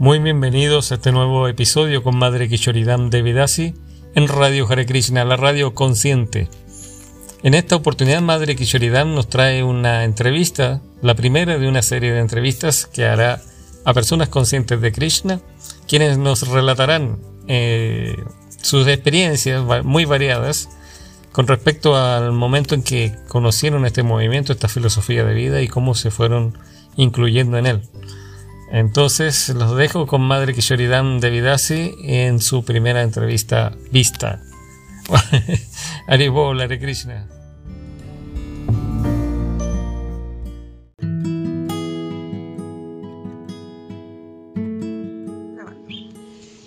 Muy bienvenidos a este nuevo episodio con Madre Kishoridam Devidasi en Radio Hare Krishna, la radio consciente. En esta oportunidad Madre Kishoridam nos trae una entrevista, la primera de una serie de entrevistas que hará a personas conscientes de Krishna, quienes nos relatarán eh, sus experiencias muy variadas con respecto al momento en que conocieron este movimiento, esta filosofía de vida y cómo se fueron incluyendo en él. Entonces los dejo con Madre Kishoridam Devidasi en su primera entrevista vista. Haribol, Hare Krishna.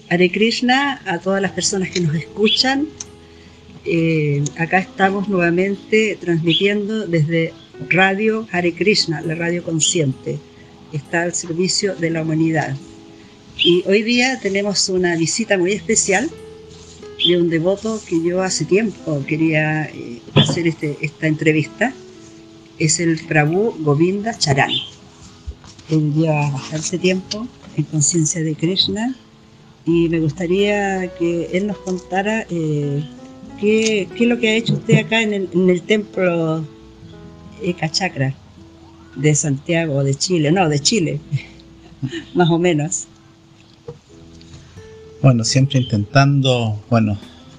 Hare Krishna a todas las personas que nos escuchan. Eh, acá estamos nuevamente transmitiendo desde Radio Hare Krishna, la radio consciente está al servicio de la humanidad. Y hoy día tenemos una visita muy especial de un devoto que yo hace tiempo quería eh, hacer este, esta entrevista. Es el Prabhu Govinda Charan. Él lleva bastante tiempo en conciencia de Krishna y me gustaría que él nos contara eh, qué, es lo que ha hecho usted acá en el, en el templo Eka Chakra de Santiago, de Chile, no, de Chile, más o menos. Bueno, siempre intentando, bueno,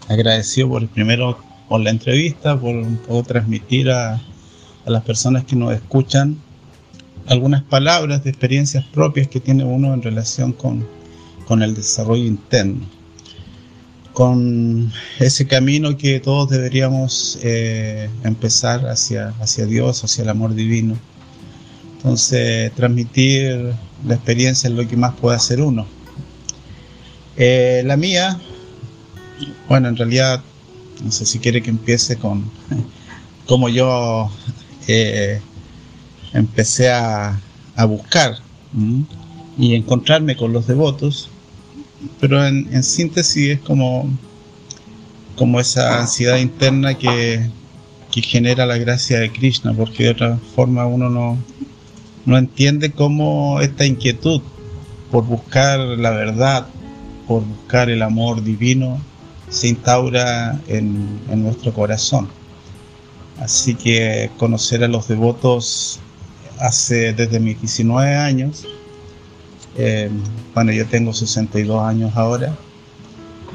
agradecido por primero por la entrevista, por un poco transmitir a, a las personas que nos escuchan algunas palabras de experiencias propias que tiene uno en relación con, con el desarrollo interno, con ese camino que todos deberíamos eh, empezar hacia, hacia Dios, hacia el amor divino entonces, transmitir la experiencia es lo que más puede hacer uno. Eh, la mía, bueno, en realidad, no sé si quiere que empiece con cómo yo eh, empecé a, buscar y encontrarme con los devotos, pero en, síntesis es como, como esa ansiedad interna que, que genera la gracia de Krishna, porque de otra forma uno no, no entiende cómo esta inquietud por buscar la verdad, por buscar el amor divino, se instaura en, nuestro corazón. Así que conocer a los devotos hace desde mis 19 años, eh, bueno, yo tengo 62 años ahora,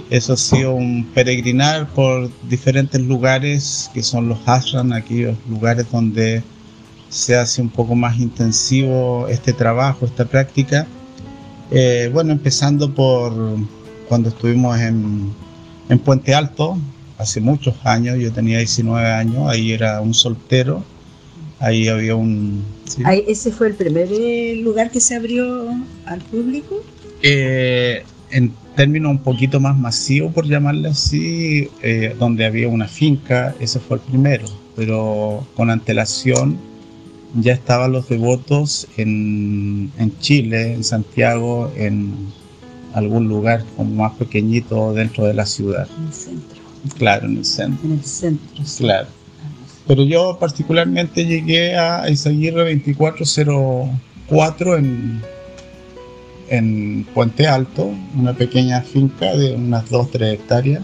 eso ha sido un peregrinar por diferentes lugares que son los ashram, aquellos lugares donde se hace un poco más intensivo este trabajo, esta práctica. Eh, bueno, empezando por cuando estuvimos en, en, Puente Alto, hace muchos años, yo tenía 19 años, ahí era un soltero, ahí había un... ¿Ese fue el primer eh, lugar que se abrió al público? Eh, en términos un poquito más masivos, por llamarle así, donde había una finca, ese fue el primero, pero con antelación ya estaban los devotos en, Chile, en Santiago, en algún lugar como más pequeñito dentro de la ciudad. En el centro. Claro, en el centro. En el centro. Claro. Pero yo particularmente llegué a Isaguirre 2404 en, en Puente Alto, una pequeña finca de unas 2-3 hectáreas.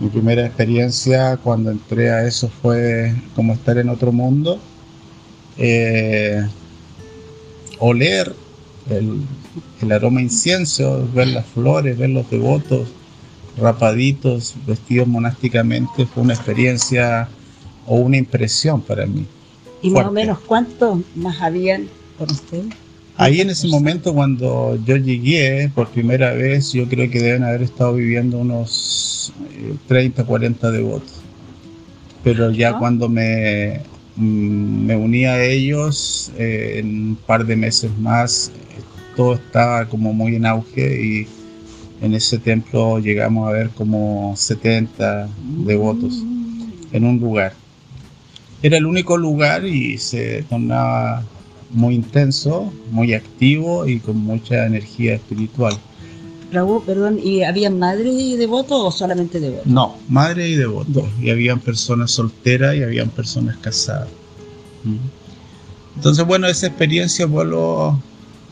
Mi primera experiencia cuando entré a eso fue como estar en otro mundo eh, oler el, aroma incienso, ver las flores, ver los devotos rapaditos, vestidos monásticamente, fue una experiencia o una impresión para mí. ¿Y más o menos cuántos más habían con usted? Ahí en ese momento cuando yo llegué por primera vez, yo creo que deben haber estado viviendo unos 30, eh, 40 devotos. Pero ya ah. cuando me me uní a ellos en un par de meses más, todo estaba como muy en auge y En ese templo llegamos a ver como 70 devotos en un lugar. Era el único lugar y se tornaba muy intenso, muy activo y con mucha energía espiritual. Raúl, perdón, ¿y había madres y devotos o solamente devotos? No, madre y devotos. Y habían personas solteras y habían personas casadas. Entonces, bueno, esa experiencia, vuelvo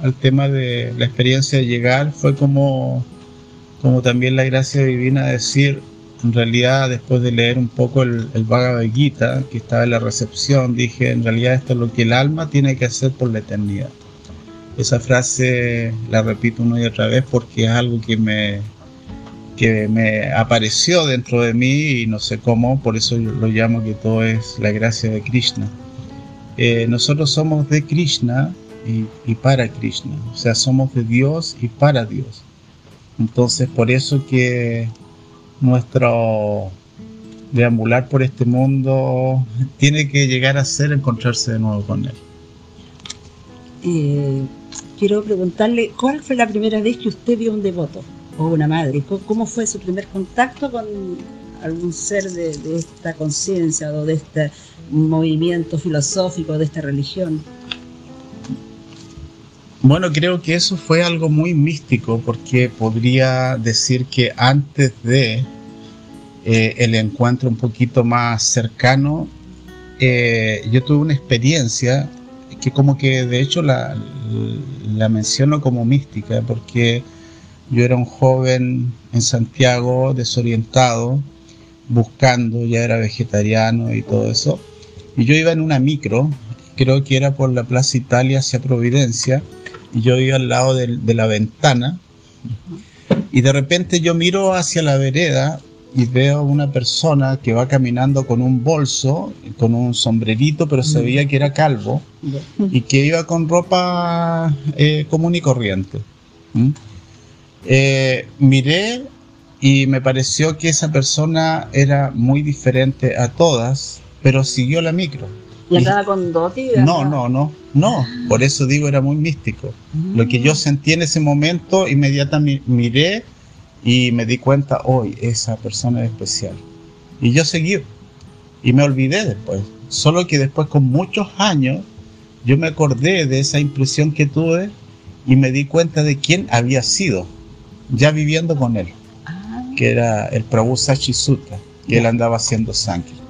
al tema de la experiencia de llegar, fue como, como también la gracia divina de decir, en realidad después de leer un poco el, el Bhagavad Gita, que estaba en la recepción, dije, en realidad esto es lo que el alma tiene que hacer por la eternidad. Esa frase la repito una y otra vez porque es algo que me, que me apareció dentro de mí y no sé cómo, por eso lo llamo que todo es la gracia de Krishna. Eh, nosotros somos de Krishna y, y, para Krishna, o sea, somos de Dios y para Dios. Entonces, por eso que nuestro deambular por este mundo tiene que llegar a ser encontrarse de nuevo con Él. Eh, quiero preguntarle, ¿cuál fue la primera vez que usted vio un devoto o una madre? ¿Cómo fue su primer contacto con algún ser de, esta conciencia o de este movimiento filosófico, de esta religión? Bueno, creo que eso fue algo muy místico porque podría decir que antes de eh, el encuentro un poquito más cercano, eh, yo tuve una experiencia que como que de hecho la, la menciono como mística porque yo era un joven en Santiago desorientado, buscando, ya era vegetariano y todo eso, y yo iba en una micro, creo que era por la Plaza Italia hacia Providencia, y yo iba al lado de, de, la ventana. Y de repente yo miro hacia la vereda y veo una persona que va caminando con un bolso, con un sombrerito, pero se veía que era calvo y que iba con ropa eh, común y corriente. ¿Mm? Eh, miré y me pareció que esa persona era muy diferente a todas, pero siguió la micro. ¿Y andaba con doti? No, no, no, no. Por eso digo, era muy místico. Mm. Lo que yo sentí en ese momento, inmediatamente miré y me di cuenta, hoy esa persona es especial. Y yo seguí. Y me olvidé después. Solo que después, con muchos años, yo me acordé de esa impresión que tuve y me di cuenta de quién había sido, ya viviendo con él, ah. que era el Prabhu Sachi Sutra, que él andaba haciendo Sankirtan.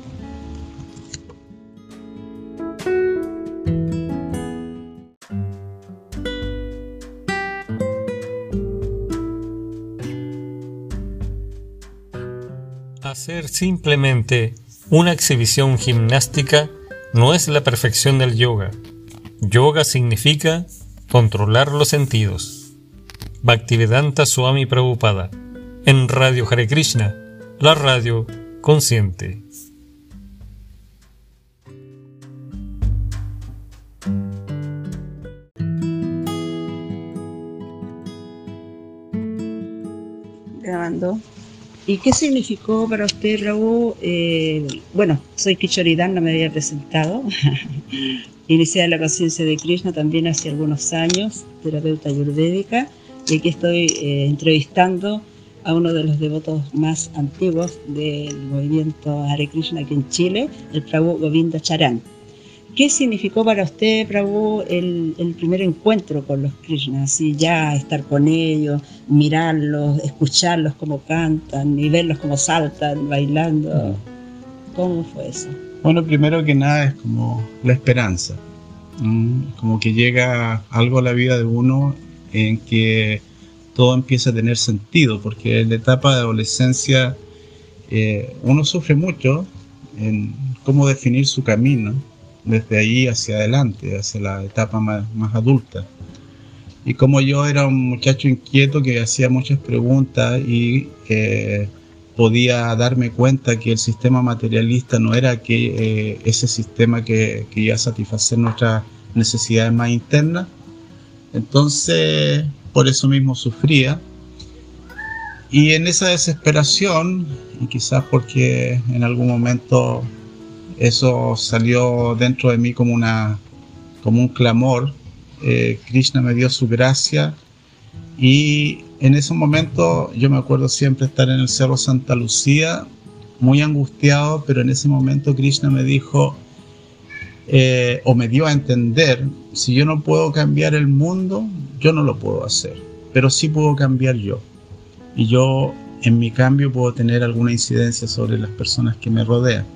Hacer simplemente una exhibición gimnástica no es la perfección del yoga. Yoga significa controlar los sentidos. Bhaktivedanta Swami Prabhupada en Radio Hare Krishna, la radio consciente. Grabando. ¿Y qué significó para usted, Raúl? Eh, bueno, soy Kichoridan, no me había presentado. Inicié la conciencia de Krishna también hace algunos años, terapeuta ayurvédica, y aquí estoy eh, entrevistando a uno de los devotos más antiguos del movimiento Hare Krishna aquí en Chile, el Prabhu Govinda Charan. ¿Qué significó para usted, Prabhu, el, el, primer encuentro con los Krishnas? Y ya estar con ellos, mirarlos, escucharlos cómo cantan y verlos cómo saltan, bailando. ¿Cómo fue eso? Bueno, primero que nada es como la esperanza. Como que llega algo a la vida de uno en que todo empieza a tener sentido, porque en la etapa de adolescencia eh, uno sufre mucho en cómo definir su camino desde ahí hacia adelante, hacia la etapa más, más, adulta. Y como yo era un muchacho inquieto que hacía muchas preguntas y eh, podía darme cuenta que el sistema materialista no era que, eh, ese sistema que, que, iba a satisfacer nuestras necesidades más internas, entonces por eso mismo sufría. Y en esa desesperación, y quizás porque en algún momento eso salió dentro de mí como, una, como un clamor. Eh, Krishna me dio su gracia y en ese momento yo me acuerdo siempre estar en el Cerro Santa Lucía, muy angustiado, pero en ese momento Krishna me dijo, eh, o me dio a entender, si yo no puedo cambiar el mundo, yo no lo puedo hacer, pero sí puedo cambiar yo. Y yo en mi cambio puedo tener alguna incidencia sobre las personas que me rodean.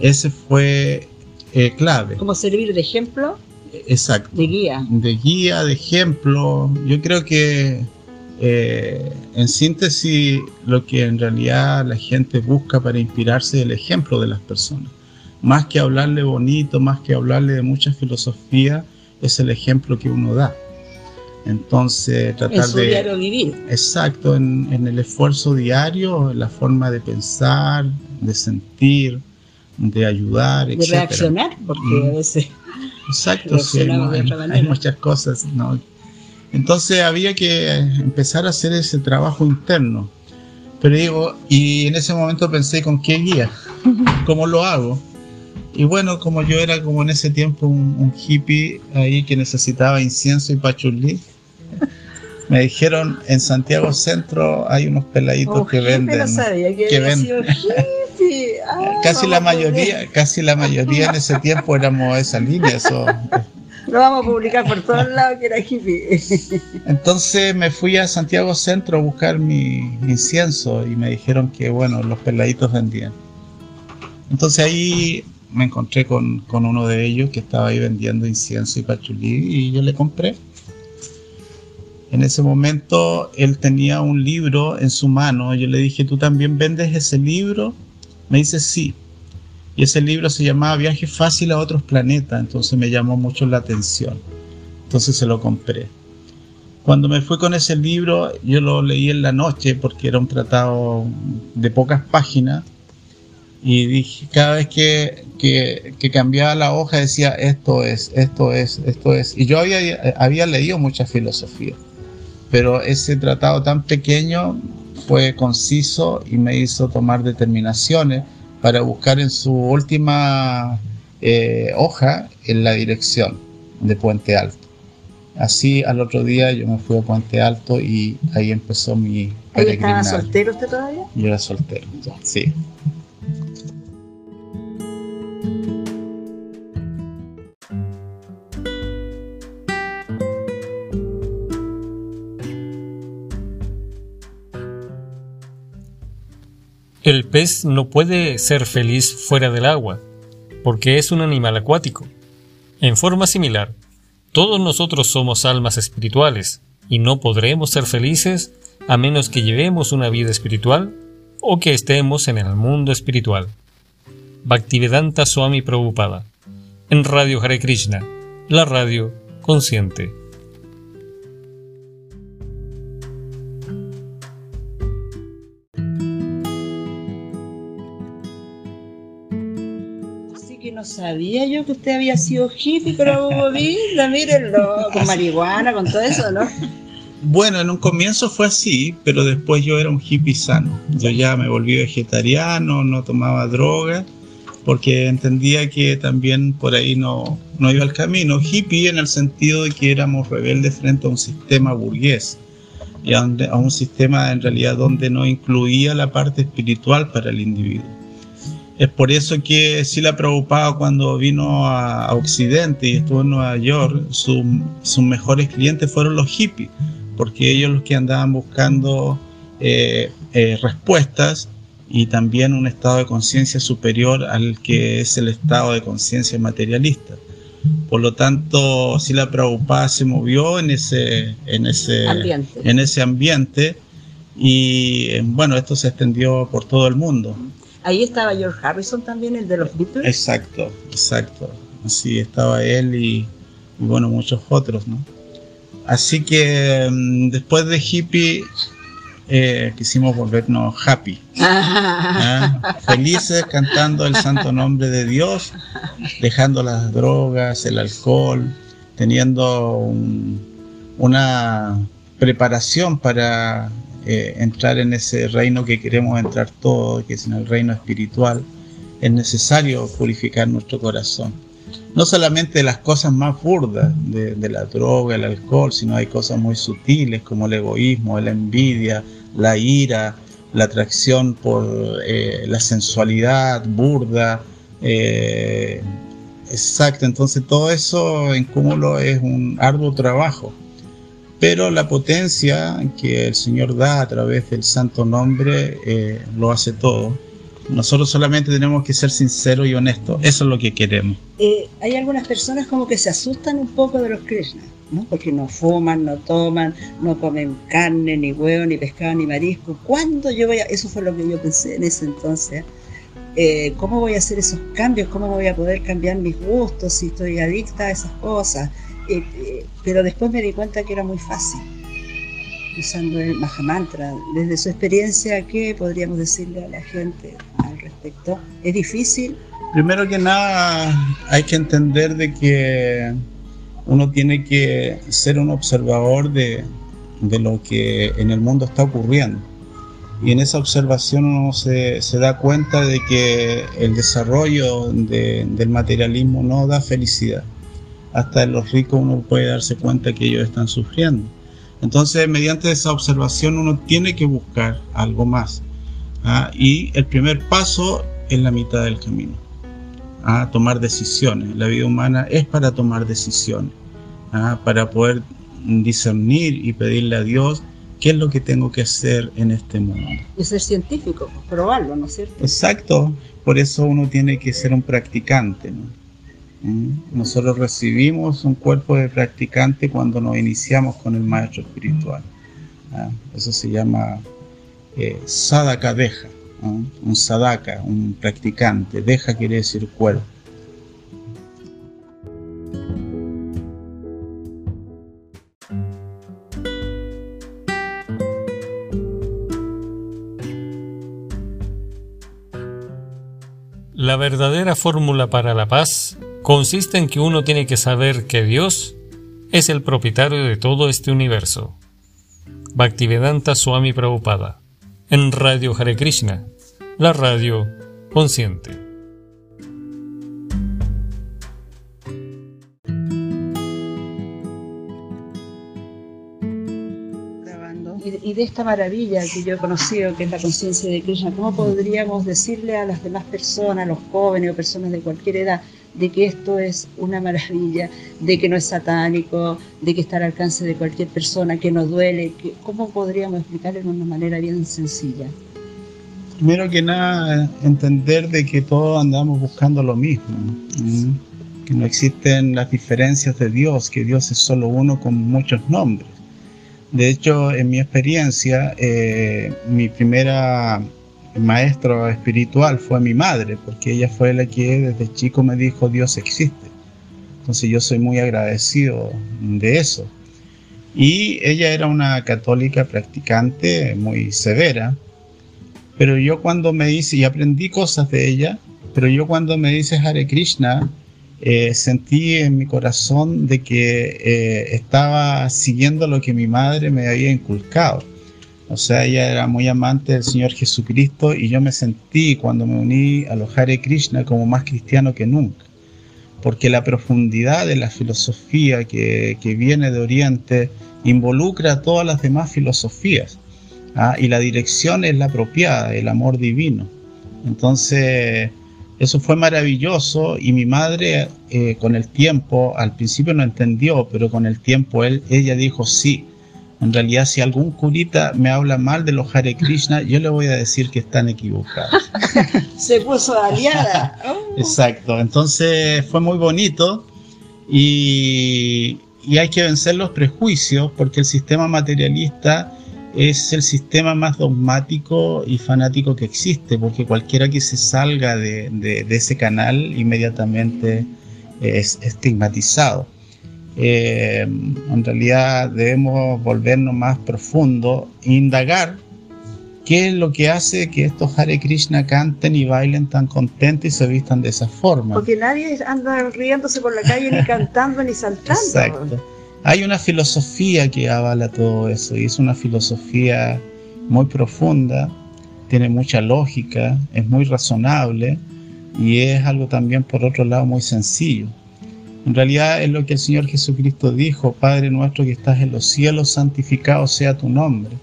Ese fue eh, clave. ¿Cómo servir de ejemplo? Exacto. De guía. De guía, de ejemplo. Yo creo que eh, en síntesis lo que en realidad la gente busca para inspirarse es el ejemplo de las personas. Más que hablarle bonito, más que hablarle de mucha filosofía, es el ejemplo que uno da. Entonces, tratar en su de... diario vivir. Exacto, en, en, el esfuerzo diario, en la forma de pensar, de sentir, de ayudar, de etc. reaccionar, porque a veces... Exacto, sí, hay, hay, hay, muchas cosas, ¿no? Entonces había que empezar a hacer ese trabajo interno. Pero digo, y en ese momento pensé, ¿con qué guía? ¿Cómo lo hago? Y bueno, como yo era como en ese tiempo un, un hippie ahí que necesitaba incienso y pachulí, me dijeron en Santiago Centro hay unos peladitos oh, que venden. No sabía que, que venden. Ah, casi la mayoría, casi la mayoría en ese tiempo éramos esa línea, eso. Lo vamos a publicar por todos lados que era hippie. Entonces me fui a Santiago Centro a buscar mi incienso y me dijeron que bueno, los peladitos vendían. Entonces ahí me encontré con, con, uno de ellos que estaba ahí vendiendo incienso y pachulí y yo le compré. En ese momento él tenía un libro en su mano. Yo le dije, ¿tú también vendes ese libro? Me dice, sí. Y ese libro se llamaba Viaje fácil a otros planetas, entonces me llamó mucho la atención. Entonces se lo compré. Cuando me fui con ese libro, yo lo leí en la noche porque era un tratado de pocas páginas. Y dije, cada vez que, que, que cambiaba la hoja decía, esto es, esto es, esto es. Y yo había, había leído mucha filosofía, pero ese tratado tan pequeño fue conciso y me hizo tomar determinaciones para buscar en su última eh, hoja en la dirección de Puente Alto. Así al otro día yo me fui a Puente Alto y ahí empezó mi ¿Ahí estaba soltero usted todavía? Yo era soltero, sí. El pez no puede ser feliz fuera del agua, porque es un animal acuático. En forma similar, todos nosotros somos almas espirituales y no podremos ser felices a menos que llevemos una vida espiritual o que estemos en el mundo espiritual. Bhaktivedanta Swami Prabhupada, en Radio Hare Krishna, la radio consciente. No sabía yo que usted había sido hippie, pero linda, mírenlo, con marihuana, con todo eso, ¿no? Bueno, en un comienzo fue así, pero después yo era un hippie sano. Yo ya me volví vegetariano, no tomaba droga, porque entendía que también por ahí no, no iba el camino. Hippie en el sentido de que éramos rebeldes frente a un sistema burgués y a un sistema en realidad donde no incluía la parte espiritual para el individuo. Es por eso que Sila Prabhupada cuando vino a, a, Occidente y estuvo en Nueva York, su, sus mejores clientes fueron los hippies, porque ellos los que andaban buscando eh, eh, respuestas y también un estado de conciencia superior al que es el estado de conciencia materialista. Por lo tanto, Sila Prabhupada se movió en ese, en ese ambiente. En ese ambiente y bueno, esto se extendió por todo el mundo. Ahí estaba George Harrison también, el de los Beatles. Exacto, exacto. Así estaba él y, y bueno, muchos otros, ¿no? Así que um, después de hippie eh, quisimos volvernos happy, ¿ah? felices cantando el santo nombre de Dios, dejando las drogas, el alcohol, teniendo un, una preparación para eh, entrar en ese reino que queremos entrar todos, que es en el reino espiritual, es necesario purificar nuestro corazón. no solamente las cosas más burdas, de, la droga, el alcohol, sino hay cosas muy sutiles como el egoísmo, la envidia, la ira, la atracción por eh, la sensualidad burda. Eh, exacto, entonces todo eso en cúmulo es un arduo trabajo. Pero la potencia que el Señor da a través del santo nombre eh, lo hace todo nosotros solamente tenemos que ser sinceros y honestos. Eso es lo que queremos. Eh, hay algunas personas como que se asustan un poco de los Krishna, ¿no? Porque no fuman, no toman, no comen carne, ni huevo, ni pescado, ni marisco. ¿Cuándo yo voy a...? Eso fue lo que yo pensé en ese entonces. Eh, ¿Cómo voy a hacer esos cambios? ¿Cómo voy a poder cambiar mis gustos si estoy adicta a esas cosas? Pero después me di cuenta que era muy fácil usando el Mahamantra. Desde su experiencia, ¿qué podríamos decirle a la gente al respecto? ¿Es difícil? Primero que nada, hay que entender de que uno tiene que ser un observador de, lo que en el mundo está ocurriendo. Y en esa observación uno se, da cuenta de que el desarrollo del materialismo no da felicidad. Hasta en los ricos uno puede darse cuenta que ellos están sufriendo. Entonces, mediante esa observación uno tiene que buscar algo más. ¿ah? Y el primer paso es la mitad del camino. a ¿ah? Tomar decisiones. La vida humana es para tomar decisiones, ¿ah? para poder discernir y pedirle a Dios qué es lo que tengo que hacer en este mundo. Y ser científico, probarlo, ¿no es cierto? Exacto. Por eso uno tiene que ser un practicante. ¿no? Mm. Nosotros recibimos un cuerpo de practicante cuando nos iniciamos con el maestro espiritual. ¿ah? Eso se llama eh, sadaka deja, un sadaka, un practicante. Deja quiere decir cuerpo. La verdadera fórmula para la paz consiste en que uno tiene que saber que Dios es el propietario de todo este universo. Bhaktivedanta Swami Prabhupada, en Radio Hare Krishna, la radio consciente. y de esta maravilla que yo he conocido, que es la conciencia de Krishna, ¿cómo podríamos decirle a las demás personas, a los jóvenes o personas de cualquier edad, de que esto es una maravilla, de que no es satánico, de que está al alcance de cualquier persona, que no duele. Que, ¿Cómo podríamos explicarlo de una manera bien sencilla? Primero que nada, entender de que todos andamos buscando lo mismo, que no existen las diferencias de Dios, que Dios es solo uno con muchos nombres. De hecho, en mi experiencia, eh, mi primera maestro espiritual fue mi madre, porque ella fue la que desde chico me dijo Dios existe. Entonces yo soy muy agradecido de eso. Y ella era una católica practicante muy severa, pero yo cuando me dice, y aprendí cosas de ella, pero yo cuando me dice Hare Krishna, eh, sentí en mi corazón de que eh, estaba siguiendo lo que mi madre me había inculcado. O sea, ella era muy amante del Señor Jesucristo y yo me sentí cuando me uní a los Hare Krishna como más cristiano que nunca. Porque la profundidad de la filosofía que, viene de Oriente involucra a todas las demás filosofías. ¿ah? Y la dirección es la apropiada, el amor divino. Entonces, eso fue maravilloso y mi madre eh, con el tiempo, al principio no entendió, pero con el tiempo él, ella dijo sí en realidad, si algún curita me habla mal de los Hare Krishna, yo le voy a decir que están equivocados. Se puso aliada. Exacto. Entonces fue muy bonito y, y hay que vencer los prejuicios porque el sistema materialista es el sistema más dogmático y fanático que existe, porque cualquiera que se salga de, de, de ese canal inmediatamente es estigmatizado. Eh, en realidad debemos volvernos más profundo e indagar qué es lo que hace que estos Hare Krishna canten y bailen tan contentos y se vistan de esa forma. Porque nadie anda riéndose por la calle ni cantando ni saltando. Exacto. Hay una filosofía que avala todo eso y es una filosofía muy profunda, tiene mucha lógica, es muy razonable y es algo también por otro lado muy sencillo. En realidad es lo que el Señor Jesucristo dijo, Padre nuestro que estás en los cielos, santificado sea tu nombre.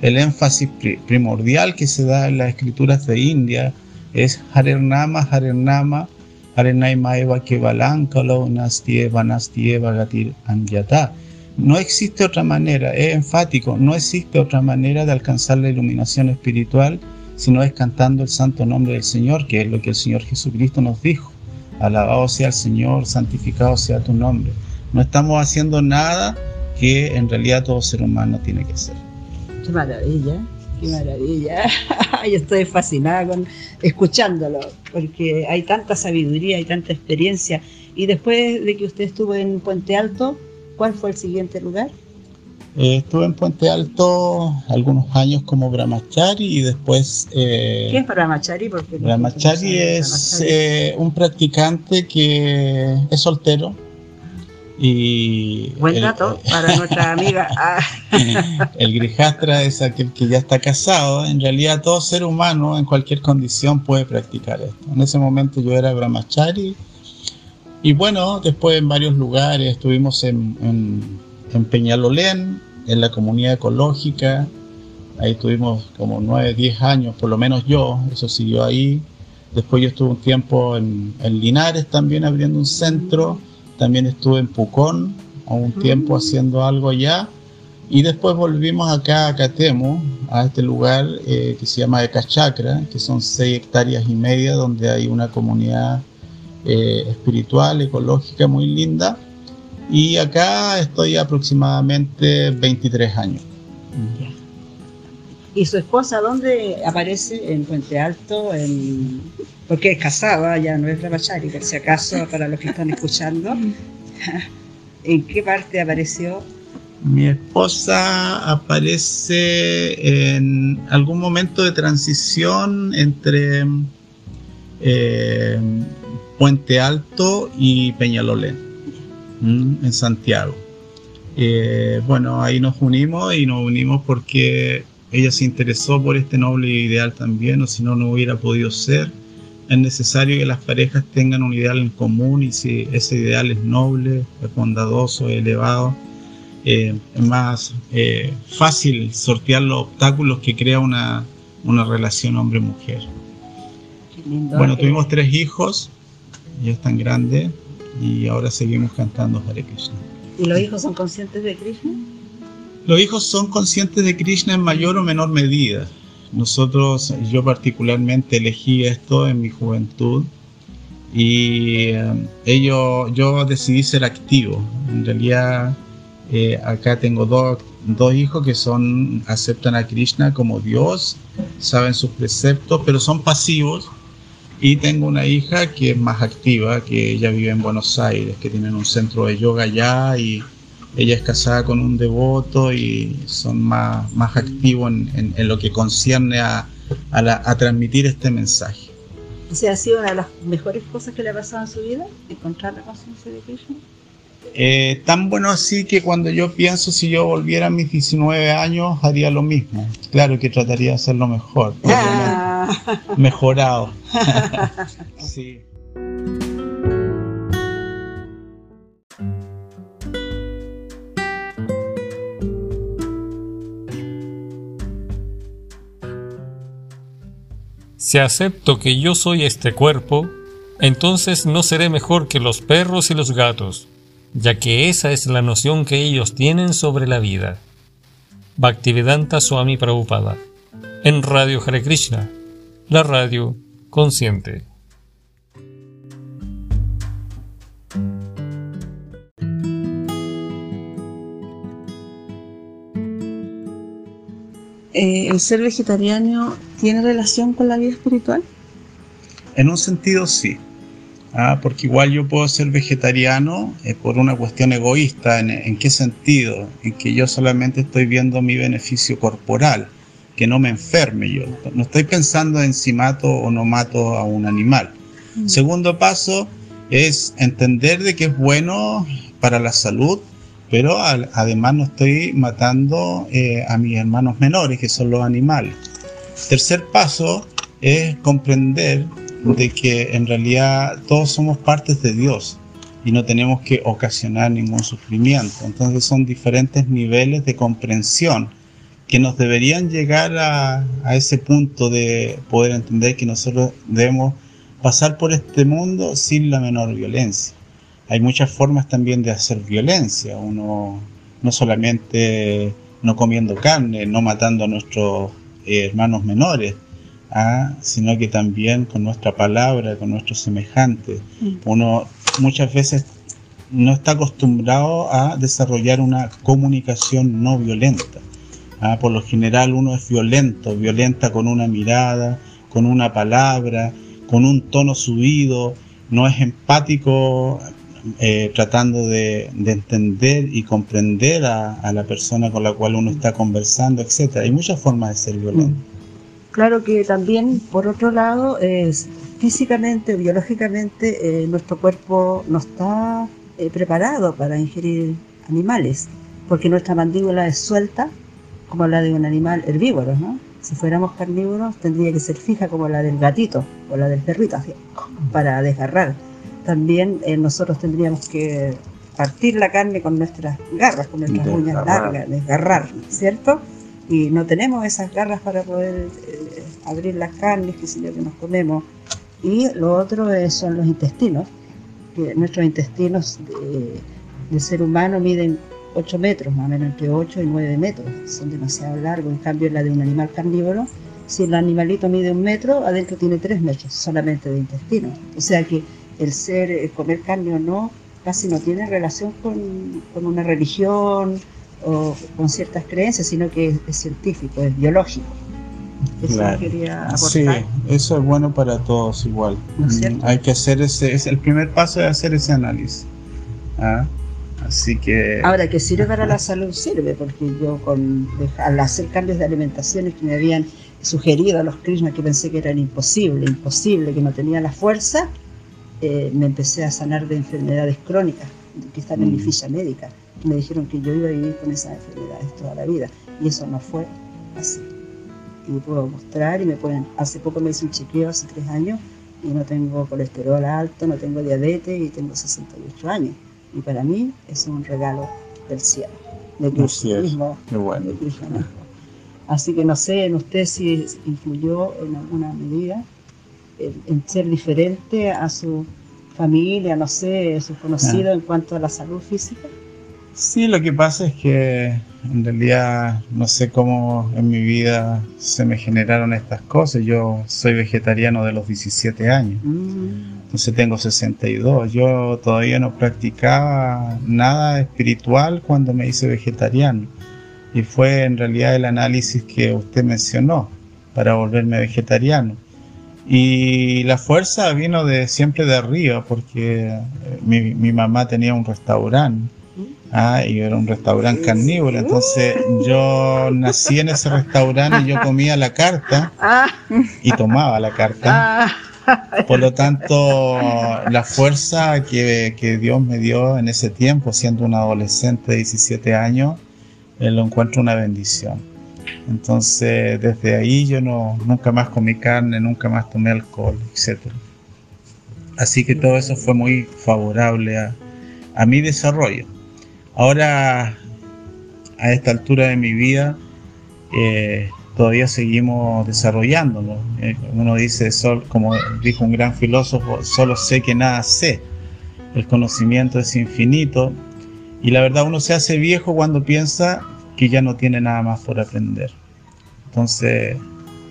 El énfasis primordial que se da en las escrituras de India es Harernama, Harernama, Harenaima Eva Kevalankalo, Nastieva, Nastieva, Gatir Anyata. No existe otra manera, es enfático, no existe otra manera de alcanzar la iluminación espiritual si no es cantando el santo nombre del Señor, que es lo que el Señor Jesucristo nos dijo. Alabado sea el Señor, santificado sea tu nombre. No estamos haciendo nada que en realidad todo ser humano tiene que hacer. Qué maravilla, qué maravilla. Yo estoy fascinada con escuchándolo, porque hay tanta sabiduría, hay tanta experiencia. Y después de que usted estuvo en Puente Alto, ¿cuál fue el siguiente lugar? Eh, estuve en Puente Alto algunos años como Brahmachari y después... Eh, ¿Qué es Brahmachari? Porque Brahmachari es eh, un practicante que es soltero. Y Buen dato para nuestra amiga. Ah. el grijastra es aquel que ya está casado. En realidad todo ser humano en cualquier condición puede practicar esto. En ese momento yo era Brahmachari. Y bueno, después en varios lugares estuvimos en, en, en Peñalolén, en la comunidad ecológica. Ahí estuvimos como 9, 10 años, por lo menos yo, eso siguió ahí. Después yo estuve un tiempo en, Linares también abriendo un centro. También estuve en Pucón un tiempo haciendo algo allá. Y después volvimos acá a Catemo, a este lugar eh, que se llama Ecachacra, que son 6 hectáreas y media, donde hay una comunidad eh, espiritual, ecológica muy linda y acá estoy aproximadamente 23 años. ¿Y su esposa dónde aparece? ¿En Puente Alto? En... Porque es casada, ya no es Rabachari, por si acaso, para los que están escuchando. ¿En qué parte apareció? Mi esposa aparece en algún momento de transición entre eh, Puente Alto y Peñalolén en Santiago. Eh, bueno, ahí nos unimos y nos unimos porque ella se interesó por este noble ideal también, o si no, no hubiera podido ser. Es necesario que las parejas tengan un ideal en común y si ese ideal es noble, es bondadoso, es elevado, eh, es más eh, fácil sortear los obstáculos que crea una, una relación hombre-mujer. Bueno, tuvimos tres hijos, ya están grandes, y ahora seguimos cantando Hare Krishna. ¿Y los hijos son conscientes de Krishna? Los hijos son conscientes de Krishna en mayor o menor medida. Nosotros, yo particularmente elegí esto en mi juventud y eh, ello, yo decidí ser activo. En realidad, eh, acá tengo dos, dos hijos que son aceptan a Krishna como Dios, saben sus preceptos, pero son pasivos y tengo una hija que es más activa, que ella vive en Buenos Aires, que tienen un centro de yoga allá y ella es casada con un devoto y son más, más activos en, en, lo que concierne a, a, transmitir este mensaje. O sea, ¿ha sido una de las mejores cosas que le ha pasado en su vida? ¿Encontrar la conciencia de Krishna? Eh, tan bueno así que cuando yo pienso si yo volviera a mis 19 años haría lo mismo. Claro que trataría de hacerlo mejor. Ah. Mejorado. sí. Si acepto que yo soy este cuerpo, entonces no seré mejor que los perros y los gatos ya que esa es la noción que ellos tienen sobre la vida. Bhaktivedanta Swami Prabhupada, en Radio Hare Krishna, la radio consciente. Eh, ¿El ser vegetariano tiene relación con la vida espiritual? En un sentido sí. Ah, porque igual yo puedo ser vegetariano eh, por una cuestión egoísta. ¿En, qué sentido? En que yo solamente estoy viendo mi beneficio corporal, que no me enferme yo. No estoy pensando en si mato o no mato a un animal. Mm. Segundo paso es entender de que es bueno para la salud, pero además no estoy matando eh, a mis hermanos menores, que son los animales. Tercer paso es comprender de que en realidad todos somos partes de Dios. y no tenemos que ocasionar ningún sufrimiento. Entonces son diferentes niveles de comprensión que nos deberían llegar a, ese punto de poder entender que nosotros debemos pasar por este mundo sin la menor violencia. Hay muchas formas también de hacer violencia. Uno no solamente no comiendo carne, no matando a nuestros eh, hermanos menores, ¿ah? sino que también con nuestra palabra, con nuestros semejantes. Mm. Uno muchas veces no está acostumbrado a desarrollar una comunicación no violenta. ¿ah? Por lo general uno es violento, violenta con una mirada, con una palabra, con un tono subido, no es empático eh, tratando de, entender y comprender a, la persona con la cual uno está conversando, etcétera. Hay muchas formas de ser violento. Claro que también, por otro lado, es físicamente, biológicamente, eh, nuestro cuerpo no está eh, preparado para ingerir animales, porque nuestra mandíbula es suelta, como la de un animal herbívoro, ¿no? Si fuéramos carnívoros, tendría que ser fija como la del gatito o la del perrito, así, para desgarrar también eh, nosotros tendríamos que partir la carne con nuestras garras, con nuestras uñas largas, desgarrar, ¿cierto? Y no tenemos esas garras para poder eh, abrir las carnes, que yo, que nos comemos. Y lo otro son los intestinos, que nuestros intestinos de, ser humano miden 8 metros, más o menos entre 8 y 9 metros, son demasiado largos, en cambio la de un animal carnívoro, si el animalito mide un metro, adentro tiene 3 metros solamente de intestino. O sea que el ser, eh, comer carne o no, casi no tiene relación con, una religión o con ciertas creencias, sino que es, científico, es biológico. Eso quería aportar. Sí, eso es bueno para todos igual. Mm, hay que hacer ese, es el primer paso de hacer ese análisis. ¿ah? Así que... Ahora, que sirve para la salud, sirve, porque yo con, al hacer cambios de alimentaciones que me habían sugerido a los Krishna que pensé que eran imposible, imposible, que no tenía la fuerza, eh, me empecé a sanar de enfermedades crónicas que están en mi mm. ficha médica. Me dijeron que yo iba a vivir con esas enfermedades toda la vida y eso no fue así. Y puedo mostrar y me pueden, hace poco me hice un chequeo, hace tres años, y no tengo colesterol alto, no tengo diabetes y tengo 68 años. Y para mí es un regalo del cielo, de cristianismo, bueno. Así que no sé en usted si influyó en alguna medida en ser diferente a su familia, no sé, a sus conocidos en cuanto a la salud física? Sí, lo que pasa es que en realidad no sé cómo en mi vida se me generaron estas cosas. Yo soy vegetariano de los 17 años, mm. entonces tengo 62. Yo todavía no practicaba nada espiritual cuando me hice vegetariano. Y fue en realidad el análisis que usted mencionó para volverme vegetariano. Y la fuerza vino de siempre de arriba, porque eh, mi, mi mamá tenía un restaurante. Ah, y era un restaurante carnívoro, entonces yo nací en ese restaurante y yo comía la carta y tomaba la carta. Por lo tanto, la fuerza que, que Dios me dio en ese tiempo, siendo un adolescente de 17 años, eh, lo encuentro una bendición. Entonces, desde ahí yo no, nunca más comí carne, nunca más tomé alcohol, etc. Así que todo eso fue muy favorable a, mi desarrollo. Ahora, a esta altura de mi vida, eh, todavía seguimos desarrollándonos. Eh, uno dice, como dijo un gran filósofo, solo sé que nada sé. El conocimiento es infinito. Y la verdad uno se hace viejo cuando piensa que ya no tiene nada más por aprender. Entonces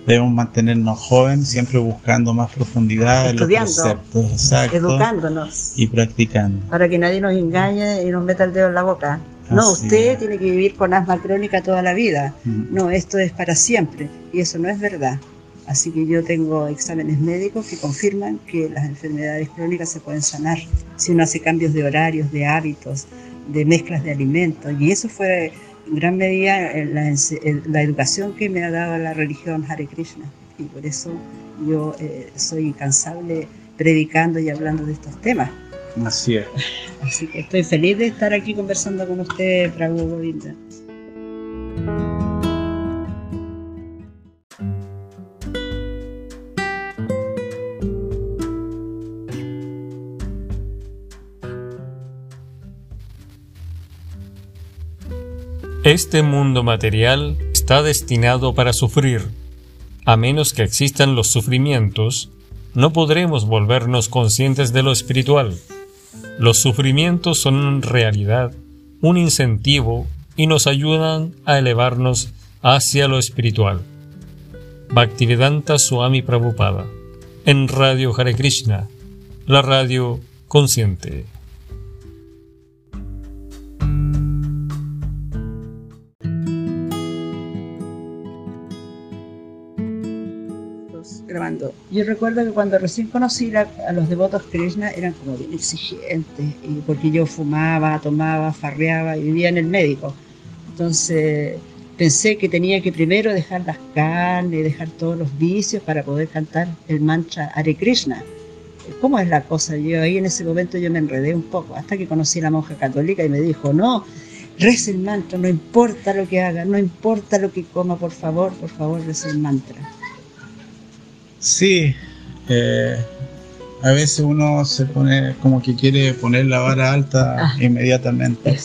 debemos mantenernos jóvenes, siempre buscando más profundidad en los conceptos, educándonos y practicando. Para que nadie nos engañe y nos meta el dedo en la boca. No, usted tiene que vivir con asma crónica toda la vida. Mm. No, esto es para siempre. Y eso no es verdad. Así que yo tengo exámenes médicos que confirman que las enfermedades crónicas se pueden sanar si uno hace cambios de horarios, de hábitos, de mezclas de alimentos. Y eso fue en gran medida la, la, educación que me ha dado la religión Hare Krishna. Y por eso yo eh, soy incansable predicando y hablando de estos temas. Así es. Así que estoy feliz de estar aquí conversando con usted, Prabhu Govinda. Este mundo material está destinado para sufrir. A menos que existan los sufrimientos, no podremos volvernos conscientes de lo espiritual. Los sufrimientos son en realidad un incentivo y nos ayudan a elevarnos hacia lo espiritual. Bhaktivedanta Swami Prabhupada en Radio Hare Krishna, la radio consciente. Grabando. Yo recuerdo que cuando recién conocí a los devotos Krishna eran como bien exigentes, y porque yo fumaba, tomaba, farreaba y vivía en el médico. Entonces pensé que tenía que primero dejar las carnes, dejar todos los vicios para poder cantar el mantra Hare Krishna. ¿Cómo es la cosa? Yo ahí en ese momento yo me enredé un poco, hasta que conocí a la monja católica y me dijo, no, reza el mantra, no importa lo que haga, no importa lo que coma, por favor, por favor, reza el mantra. Sí, eh, a veces uno se pone como que quiere poner la vara alta ah. inmediatamente.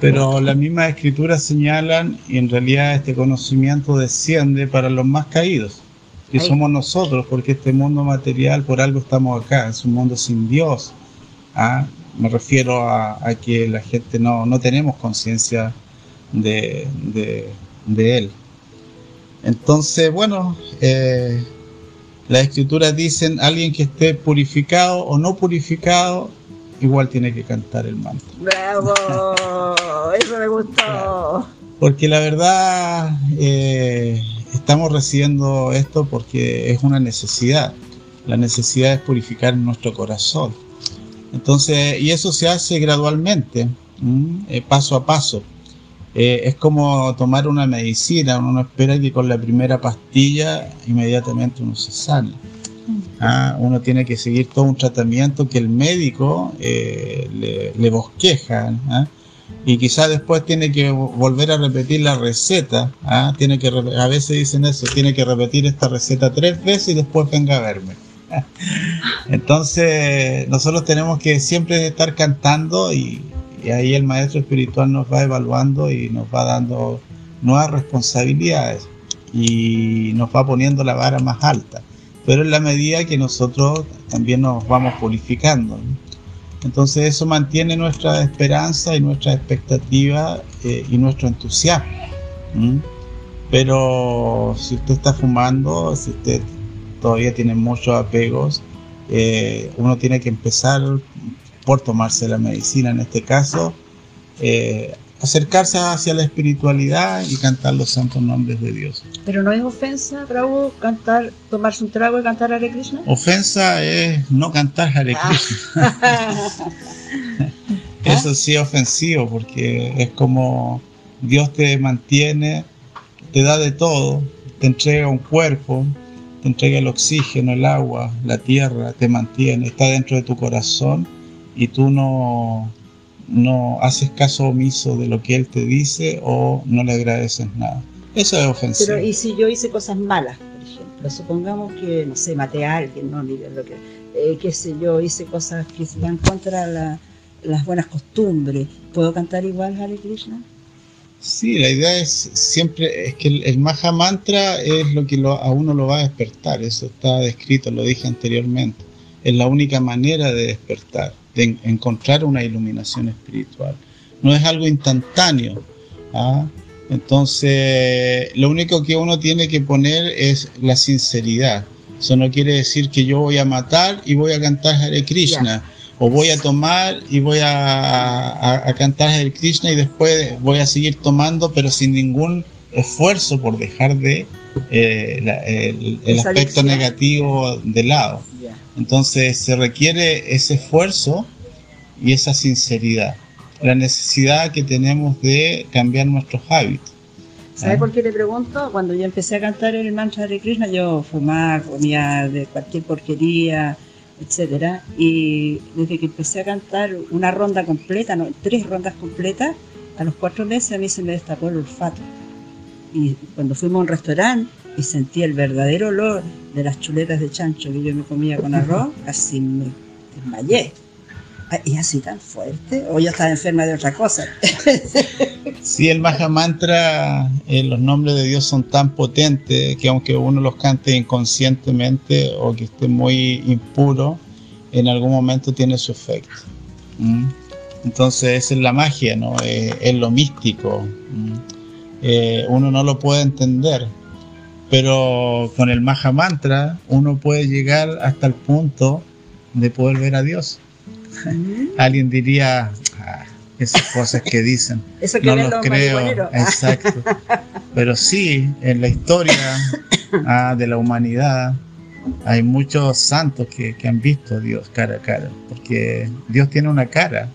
Pero las mismas escrituras señalan y en realidad este conocimiento desciende para los más caídos, que somos nosotros, porque este mundo material por algo estamos acá, es un mundo sin Dios. ¿ah? Me refiero a, que la gente no, no tenemos conciencia de, de, Él. Entonces, bueno, eh, las escrituras dicen alguien que esté purificado o no purificado, igual tiene que cantar el manto. ¡Bravo! Eso me gustó. Porque la verdad, eh, estamos recibiendo esto porque es una necesidad. La necesidad es purificar nuestro corazón. Entonces, y eso se hace gradualmente, eh, paso a paso. Eh, es como tomar una medicina, uno no espera que con la primera pastilla inmediatamente uno se sane. Ah, uno tiene que seguir todo un tratamiento que el médico eh, le, bosqueja. ¿ah? Y quizás después tiene que volver a repetir la receta. ¿ah? Tiene que, a veces dicen eso, tiene que repetir esta receta tres veces y después venga a verme. Entonces, nosotros tenemos que siempre estar cantando y, y ahí el maestro espiritual nos va evaluando y nos va dando nuevas responsabilidades y nos va poniendo la vara más alta. Pero en la medida que nosotros también nos vamos purificando. Entonces eso mantiene nuestra esperanza y nuestra expectativa eh, y nuestro entusiasmo. Pero si usted está fumando, si usted todavía tiene muchos apegos, eh, uno tiene que empezar por tomarse la medicina en este caso, eh, acercarse hacia la espiritualidad y cantar los santos nombres de Dios. Pero no es ofensa, Bravo, cantar, tomarse un trago y cantar Hare Krishna. Ofensa es no cantar Hare ah. Krishna. Eso sí es ofensivo porque es como Dios te mantiene, te da de todo, te entrega un cuerpo, te entrega el oxígeno, el agua, la tierra, te mantiene, está dentro de tu corazón y tú no, no haces caso omiso de lo que él te dice o no le agradeces nada. Eso es ofensivo. Pero ¿y si yo hice cosas malas, por ejemplo? Supongamos que, no sé, maté a alguien, no, ni lo que, eh, qué sé yo, hice cosas que van contra la, las buenas costumbres. ¿Puedo cantar igual Hare Krishna? Sí, la idea es siempre, es que el, Maha Mantra es lo que a uno lo va a despertar, eso está descrito, lo dije anteriormente. Es la única manera de despertar de encontrar una iluminación espiritual. No es algo instantáneo. ¿ah? Entonces, lo único que uno tiene que poner es la sinceridad. Eso no quiere decir que yo voy a matar y voy a cantar Hare Krishna. O voy a tomar y voy a, cantar Hare Krishna y después voy a seguir tomando, pero sin ningún esfuerzo por dejar de eh, el, aspecto negativo de lado. Entonces se requiere ese esfuerzo y esa sinceridad, la necesidad que tenemos de cambiar nuestros hábitos. ¿Sabe ¿Ah? por qué le pregunto? Cuando yo empecé a cantar el mantra de Krishna, yo fumaba, comía de cualquier porquería, etcétera, y desde que empecé a cantar una ronda completa, no, tres rondas completas, a los cuatro meses a mí se me destapó el olfato. Y cuando fuimos a un restaurante, y sentí el verdadero olor de las chuletas de chancho que yo me comía con arroz, casi me desmayé. Ah, ¿Y así tan fuerte? ¿O yo estaba enferma de otra cosa? sí, el Maha Mantra, eh, los nombres de Dios son tan potentes que aunque uno los cante inconscientemente o que esté muy impuro, en algún momento tiene su efecto. ¿Mm? Entonces esa es la magia, ¿no? Eh, es lo místico. ¿Mm? Eh, uno no lo puede entender, pero con el Maha Mantra uno puede llegar hasta el punto de poder ver a Dios. Alguien diría, ah, esas cosas que dicen, no los creo, exacto. Pero sí, en la historia ah, de la humanidad hay muchos santos que, han visto a Dios cara a cara, porque Dios tiene una cara,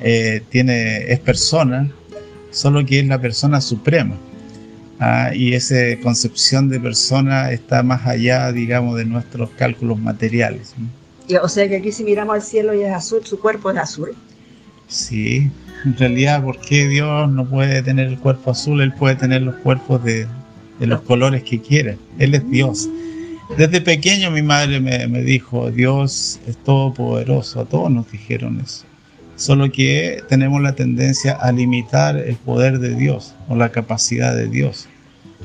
eh, tiene, es persona, solo que es la persona suprema. Ah, y esa concepción de persona está más allá, digamos, de nuestros cálculos materiales. O sea que aquí si miramos al cielo y es azul, su cuerpo es azul. Sí, en realidad, ¿por qué Dios no puede tener el cuerpo azul? Él puede tener los cuerpos de, los colores que quiera. Él es Dios. Desde pequeño mi madre me, me dijo, Dios es todopoderoso. A todos nos dijeron eso. Solo que tenemos la tendencia a limitar el poder de Dios o la capacidad de Dios.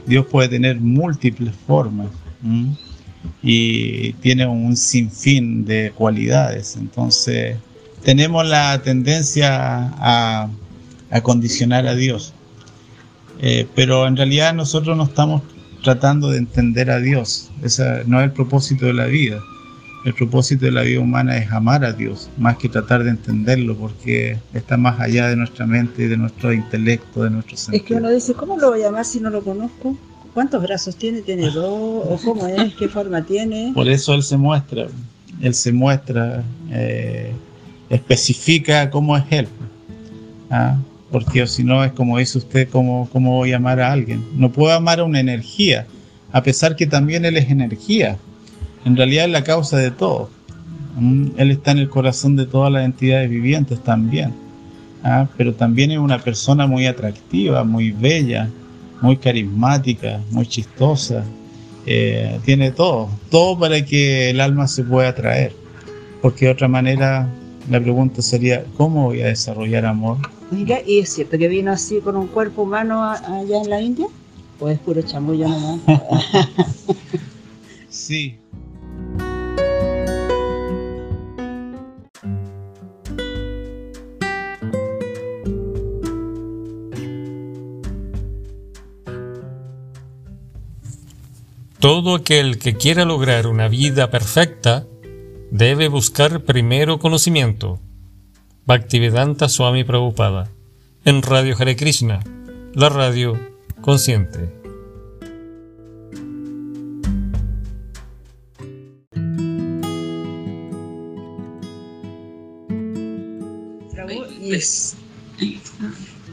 Dios puede tener múltiples formas y tiene un sinfín de cualidades. Entonces, tenemos la tendencia a, condicionar a Dios. Eh, pero en realidad nosotros no estamos tratando de entender a Dios. Ese no es el propósito de la vida. El propósito de la vida humana es amar a Dios, más que tratar de entenderlo, porque está más allá de nuestra mente y de nuestro intelecto, de nuestro sentido. Es que uno dice, ¿cómo lo voy a amar si no lo conozco? ¿Cuántos brazos tiene? ¿Tiene dos? ¿O cómo es? ¿Qué forma tiene? Por eso él se muestra. Él se muestra, eh, especifica cómo es él. ¿ah? Porque si no es como dice usted, ¿cómo, ¿cómo voy a amar a alguien? No puedo amar a una energía, a pesar que también él es energía. En realidad es la causa de todo. ¿Mm? Él está en el corazón de todas las entidades vivientes también. ¿ah? Pero también es una persona muy atractiva, muy bella, muy carismática, muy chistosa, eh, tiene todo, todo para que el alma se pueda atraer. Porque de otra manera la pregunta sería, ¿cómo voy a desarrollar amor? Mira, ¿y es cierto que vino así con un cuerpo humano allá en la India? ¿O es puro chamullo nomás? sí, Todo aquel que quiera lograr una vida perfecta debe buscar primero conocimiento. Bhaktivedanta Swami Prabhupada. En Radio Hare Krishna, la radio consciente.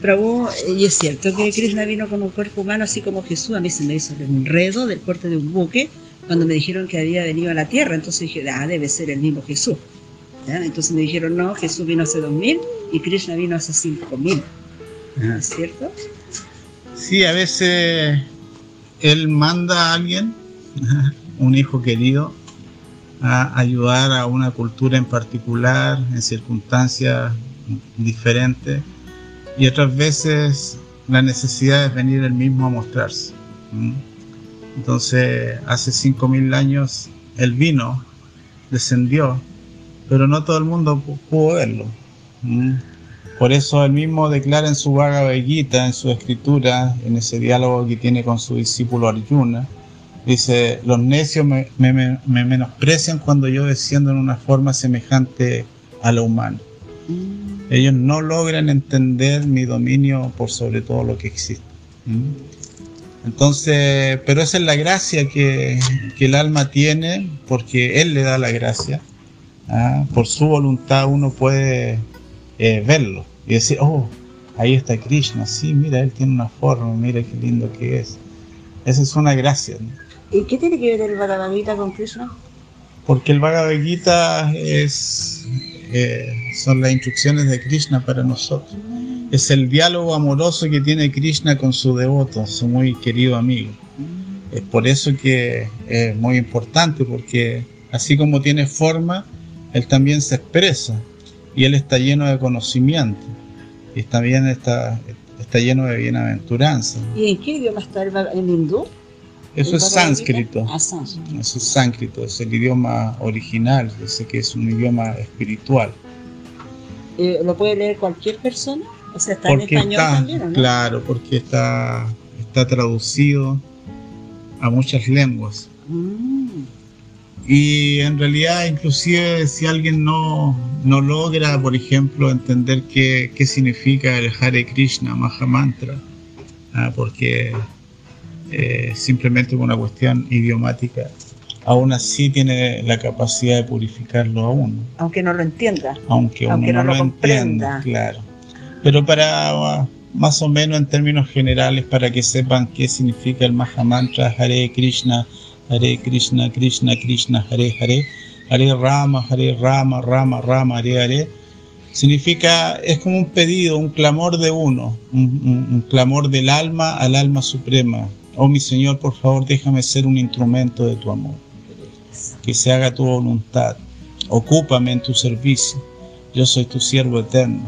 Prabhu, y es cierto que Krishna vino con un cuerpo humano así como Jesús, a mí se me hizo el enredo del corte de un buque cuando me dijeron que había venido a la tierra, entonces dije, ah, debe ser el mismo Jesús. Entonces me dijeron, no, Jesús vino hace 2000 y Krishna vino hace 5000. ¿Es cierto? Sí, a veces él manda a alguien, un hijo querido, a ayudar a una cultura en particular, en circunstancias diferentes y otras veces la necesidad es venir el mismo a mostrarse. Entonces, hace 5.000 años él vino, descendió, pero no todo el mundo pudo verlo. Por eso él mismo declara en su Bhagavad Gita, en su escritura, en ese diálogo que tiene con su discípulo Arjuna, dice, los necios me, me menosprecian cuando yo desciendo en una forma semejante a la humana. Ellos no logran entender mi dominio por sobre todo lo que existe. Entonces, pero esa es la gracia que, el alma tiene, porque Él le da la gracia. ¿ah? Por su voluntad uno puede eh, verlo y decir, oh, ahí está Krishna, sí, mira, Él tiene una forma, mira qué lindo que es. Esa es una gracia. ¿Y qué tiene que ver el Bhagavad Gita con Krishna? Porque el Bhagavad Gita es son las instrucciones de Krishna para nosotros. Es el diálogo amoroso que tiene Krishna con su devoto, su muy querido amigo. Es por eso que es muy importante, porque así como tiene forma, él también se expresa. y él está lleno de conocimiento y también está, está lleno de bienaventuranza. ¿Y en qué idioma está el, hindú? Eso es sánscrito. Ah, sánscrito. Eso es sánscrito, es el idioma original, dice que es un idioma espiritual. Eh, ¿Lo puede leer cualquier persona? O sea, está en español también, ¿o no? Claro, porque está, está traducido a muchas lenguas. Mm. Y en realidad, inclusive si alguien no, no logra, por ejemplo, entender qué, qué significa el Hare Krishna Mahamantra, ah, porque eh, simplemente una cuestión idiomática, aún así tiene la capacidad de purificarlo a uno. Aunque no lo entienda. Aunque, Aunque uno no no lo entienda, claro. Pero para uh, más o menos en términos generales, para que sepan qué significa el Mahamantra Hare Krishna, Hare Krishna, Krishna Krishna, Hare Hare, Hare Rama, Hare Rama, Rama Rama, Hare Hare, significa, es como un pedido, un clamor de uno, un, un- un clamor del alma al alma suprema. Oh mi Señor, por favor, déjame ser un instrumento de tu amor. Que se haga tu voluntad. Ocúpame en tu servicio. Yo soy tu siervo eterno.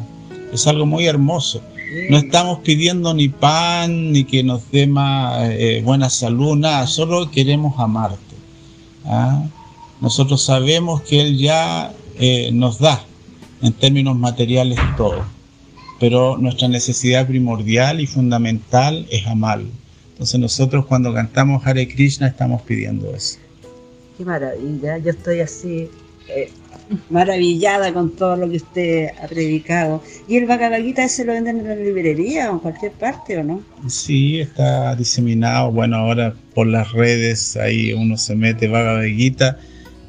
Es algo muy hermoso. No estamos pidiendo ni pan, ni que nos dé más eh, buena salud, nada. Solo queremos amarte. ¿ah? Nosotros sabemos que Él ya eh, nos da, en términos materiales, todo. Pero nuestra necesidad primordial y fundamental es amarlo. Entonces nosotros cuando cantamos Hare Krishna estamos pidiendo eso. Qué maravilla, yo estoy así eh, maravillada con todo lo que usted ha predicado. ¿Y el Bhagavad Gita ese lo venden en la librería o en cualquier parte o no? Sí, está diseminado. Bueno, ahora por las redes ahí uno se mete Bhagavad Gita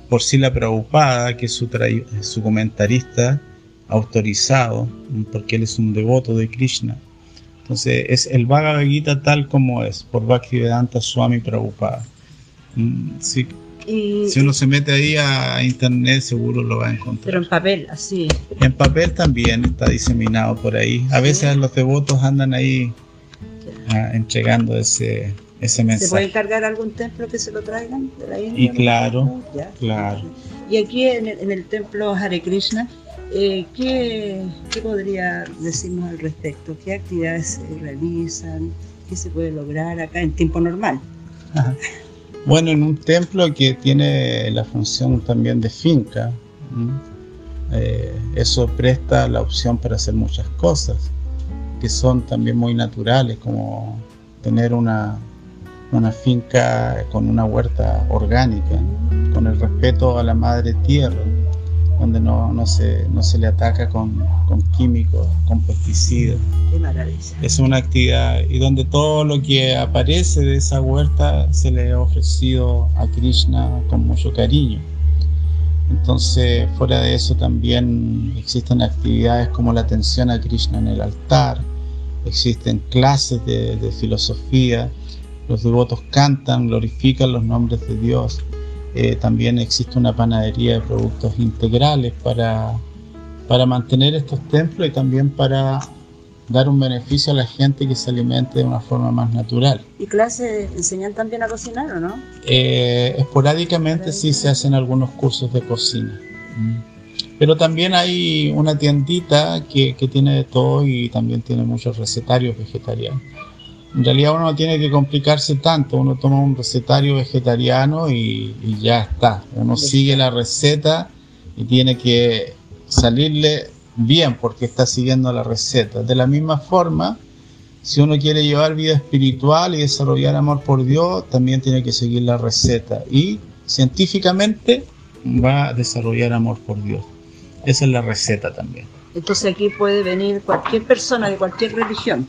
por sí la Prabhupada, que es su, su comentarista autorizado, porque él es un devoto de Krishna. Entonces es el Bhagavad Gita tal como es, por Bhaktivedanta Swami Prabhupada. Mm, sí, Y, si uno se mete ahí a internet seguro lo va a pero encontrar. en papel, así. En papel también está diseminado por ahí. A veces los devotos andan ahí ah, entregando ese, ese ¿Se puede mensaje. encargar algún templo que se lo traigan de la India? Y claro, claro. Y aquí en el, en el templo Hare Krishna, eh, ¿qué, podría decirnos al respecto? ¿Qué actividades se realizan? ¿Qué se puede lograr acá en tiempo normal? Bueno, en un templo que tiene la función también de finca, eh, eso presta la opción para hacer muchas cosas que son también muy naturales, como tener una finca con una huerta orgánica, con el respeto a la madre tierra, donde no, no, se, no se le ataca con, con químicos, con pesticidas. Qué maravilla. Es una actividad y donde todo lo que aparece de esa huerta se le ha ofrecido a Krishna con mucho cariño. Entonces, fuera de eso también existen actividades como la atención a Krishna en el altar, existen clases de, de filosofía, los devotos cantan, glorifican los nombres de Dios. Eh, también existe una panadería de productos integrales para, para mantener estos templos y también para dar un beneficio a la gente que se alimente de una forma más natural. ¿Y clases enseñan también a cocinar o no? Eh, esporádicamente sí se hacen algunos cursos de cocina. Pero también hay una tiendita que, que tiene de todo y también tiene muchos recetarios vegetarianos. En realidad uno no tiene que complicarse tanto, uno toma un recetario vegetariano y, y ya está. Uno sigue la receta y tiene que salirle bien porque está siguiendo la receta. De la misma forma, si uno quiere llevar vida espiritual y desarrollar amor por Dios, también tiene que seguir la receta. Y científicamente va a desarrollar amor por Dios. Esa es la receta también. Entonces aquí puede venir cualquier persona de cualquier religión.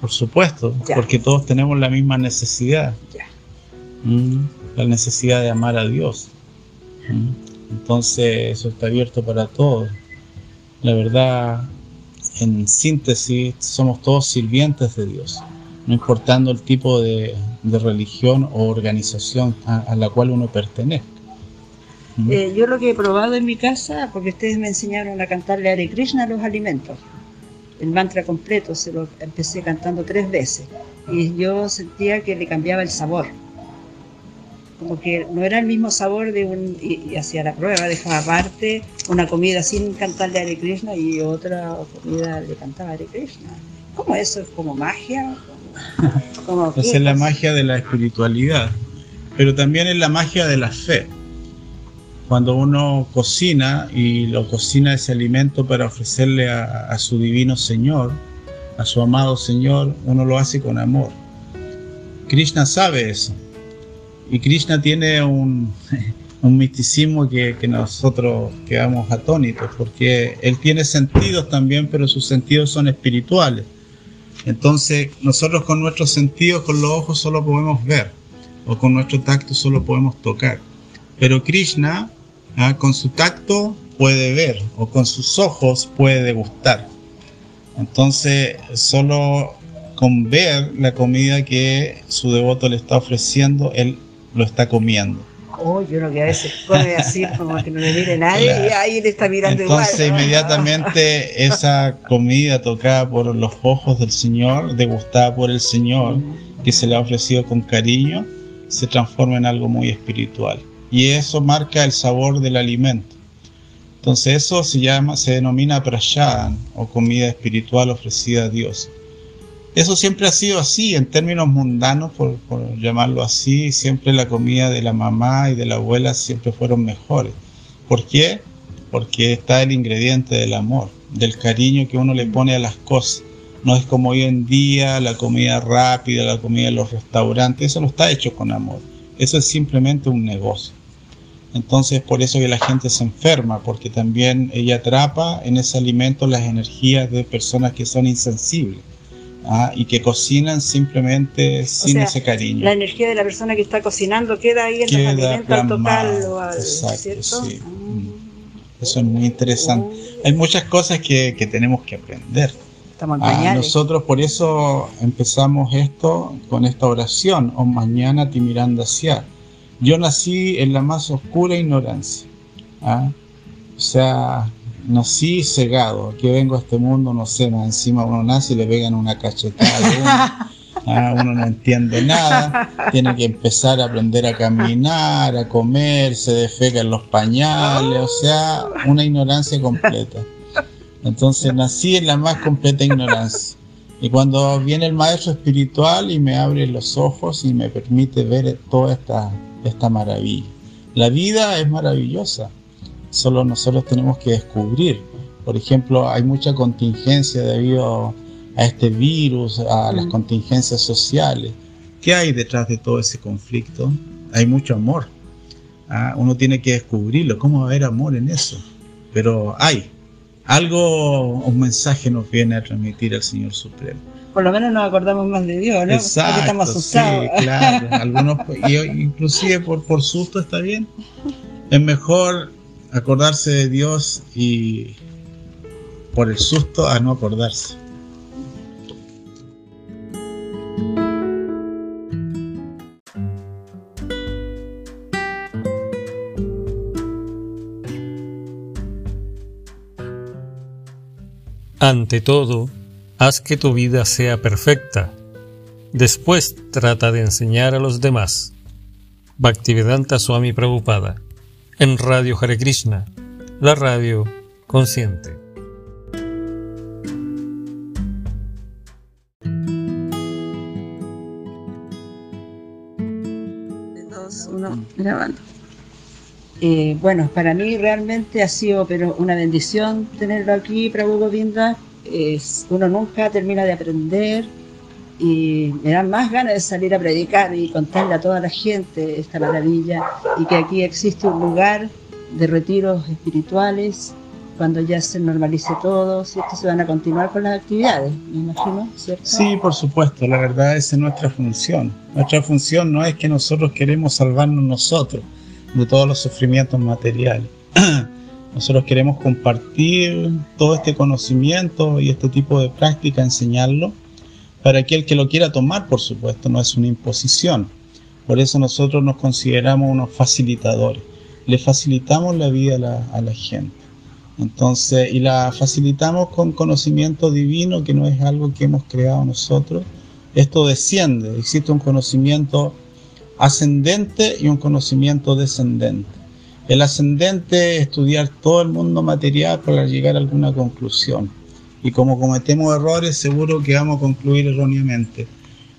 Por supuesto, Ya. porque todos tenemos la misma necesidad. Ya. Mm, la necesidad de amar a Dios. Mm, Entonces eso está abierto para todos. La verdad, en síntesis, somos todos sirvientes de Dios, no importando el tipo de, de religión o organización a, a la cual uno pertenezca. Mm. Eh, yo lo que he probado en mi casa, porque ustedes me enseñaron a cantarle Hare Krishna a los alimentos. El mantra completo se lo empecé cantando tres veces y yo sentía que le cambiaba el sabor. como que no era el mismo sabor de un, y, hacía la prueba, dejaba aparte una comida sin cantarle a Hare Krishna y otra comida le cantaba a Hare Krishna. ¿Cómo eso? ¿Es como magia? ¿Cómo, es la magia de la espiritualidad, pero también es la magia de la fe. Cuando uno cocina y lo cocina ese alimento para ofrecerle a su divino Señor, a su amado Señor, uno lo hace con amor. Krishna sabe eso y Krishna tiene un, misticismo que, nosotros quedamos atónitos, porque él tiene sentidos también, pero sus sentidos son espirituales. Entonces, nosotros con nuestros sentidos, con los ojos, solo podemos ver, o con nuestro tacto solo podemos tocar. Pero Krishna, ah, con su tacto, puede ver, o con sus ojos puede degustar. Entonces, solo con ver la comida que su devoto le está ofreciendo, él lo está comiendo. Oh, yo creo que a veces come así como que no le mire nadie y ahí le está mirando Entonces, inmediatamente esa comida tocada por los ojos del Señor, degustada por el Señor, que se le ha ofrecido con cariño, se transforma en algo muy espiritual. Y eso marca el sabor del alimento. Entonces eso se llama, se denomina prasadan o comida espiritual ofrecida a Dios. Eso siempre ha sido así, en términos mundanos, por, llamarlo así, siempre la comida de la mamá y de la abuela siempre fueron mejores. ¿Por qué? Porque está el ingrediente del amor, del cariño que uno le pone a las cosas. No es como hoy en día la comida rápida, la comida de los restaurantes, eso no está hecho con amor. Eso es simplemente un negocio. Entonces por eso que la gente se enferma, porque también ella atrapa en ese alimento las energías de personas que son insensibles. ¿ah? y que cocinan simplemente sin ese cariño. La energía de la persona que está cocinando queda ahí en el alimento al tocarlo, ¿cierto? Sí. Mm. Eso es muy interesante. Oh. Hay muchas cosas que, que tenemos que aprender. Ah, nosotros por eso empezamos esto con esta oración, o mañana ti mirando hacia. Yo nací en la más oscura ignorancia. ¿ah? O sea, nací cegado, que vengo a este mundo, no sé, encima uno nace y le pegan una cachetada ah, uno, no entiende nada, tiene que empezar a aprender a caminar, a comer, se defeca los pañales, o sea, una ignorancia completa. Entonces nací en la más completa ignorancia. Y cuando viene el maestro espiritual y me abre los ojos y me permite ver toda esta, esta maravilla. La vida es maravillosa solo nosotros tenemos que descubrir. Por ejemplo, hay mucha contingencia debido a este virus, a las contingencias sociales. ¿Qué hay detrás de todo ese conflicto? Hay mucho amor. Ah, uno tiene que descubrirlo. ¿Cómo va a haber amor en eso? Pero hay. Algo, un mensaje nos viene a transmitir el Señor Supremo. Por lo menos nos acordamos más de Dios, ¿no? Exacto, estamos asustados. Sí, claro. Algunos, inclusive por, por susto está bien. Es mejor acordarse de Dios y por el susto a no acordarse. Ante todo, haz que tu vida sea perfecta. Después trata de enseñar a los demás. Bhaktivedanta Swami Prabhupada en Radio Hare Krishna, la radio consciente. Eh, bueno, para mí realmente ha sido pero una bendición tenerlo aquí, Prabhu Govinda. Es, uno nunca termina de aprender y me dan más ganas de salir a predicar y contarle a toda la gente esta maravilla y que aquí existe un lugar de retiros espirituales cuando ya se normalice todo, ¿cierto? Se van a continuar con las actividades, me imagino, ¿cierto? Sí, por supuesto, la verdad esa es nuestra función. Nuestra función no es que nosotros queremos salvarnos nosotros de todos los sufrimientos materiales. Nosotros queremos compartir todo este conocimiento y este tipo de práctica, enseñarlo para aquel que lo quiera tomar, por supuesto, no es una imposición. Por eso nosotros nos consideramos unos facilitadores. Le facilitamos la vida a la, gente. Entonces, y la facilitamos con conocimiento divino, que no es algo que hemos creado nosotros. Esto desciende, existe un conocimiento ascendente y un conocimiento descendente. El ascendente es estudiar todo el mundo material para llegar a alguna conclusión. Y como cometemos errores, seguro que vamos a concluir erróneamente.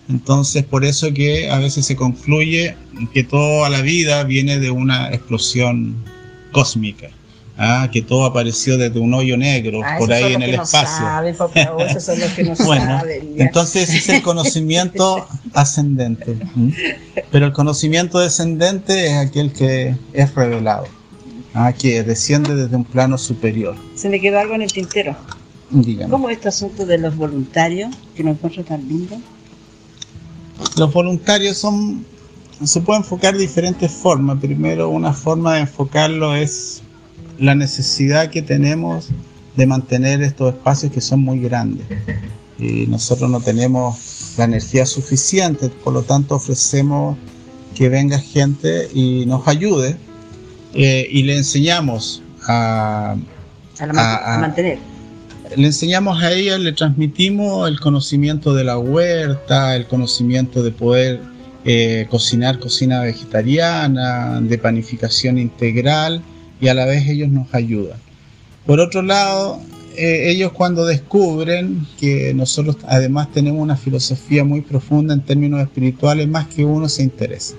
Entonces, por eso que a veces se concluye que toda la vida viene de una explosión cósmica. Ah, que todo apareció desde un hoyo negro Ah, por ahí en el espacio. saben, por favor, esos son los que no Bueno, saben, entonces ese es el conocimiento ascendente. Pero el conocimiento descendente es aquel que es revelado, ah, que desciende desde un plano superior. Se me quedó algo en el tintero. Dígame. ¿Cómo este asunto de los voluntarios, que lo encuentro tan lindo? Los voluntarios son, se puede enfocar de diferentes formas. Primero, una forma de enfocarlo es la necesidad que tenemos de mantener estos espacios que son muy grandes. Y nosotros no tenemos la energía suficiente, por lo tanto ofrecemos que venga gente y nos ayude eh, y le enseñamos a, A, la man- a mantener. le enseñamos a ella, le transmitimos el conocimiento de la huerta, el conocimiento de poder eh, cocinar cocina vegetariana, de panificación integral y a la vez ellos nos ayudan. Por otro lado, eh, ellos cuando descubren que nosotros además tenemos una filosofía muy profunda en términos espirituales, más que uno se interesa.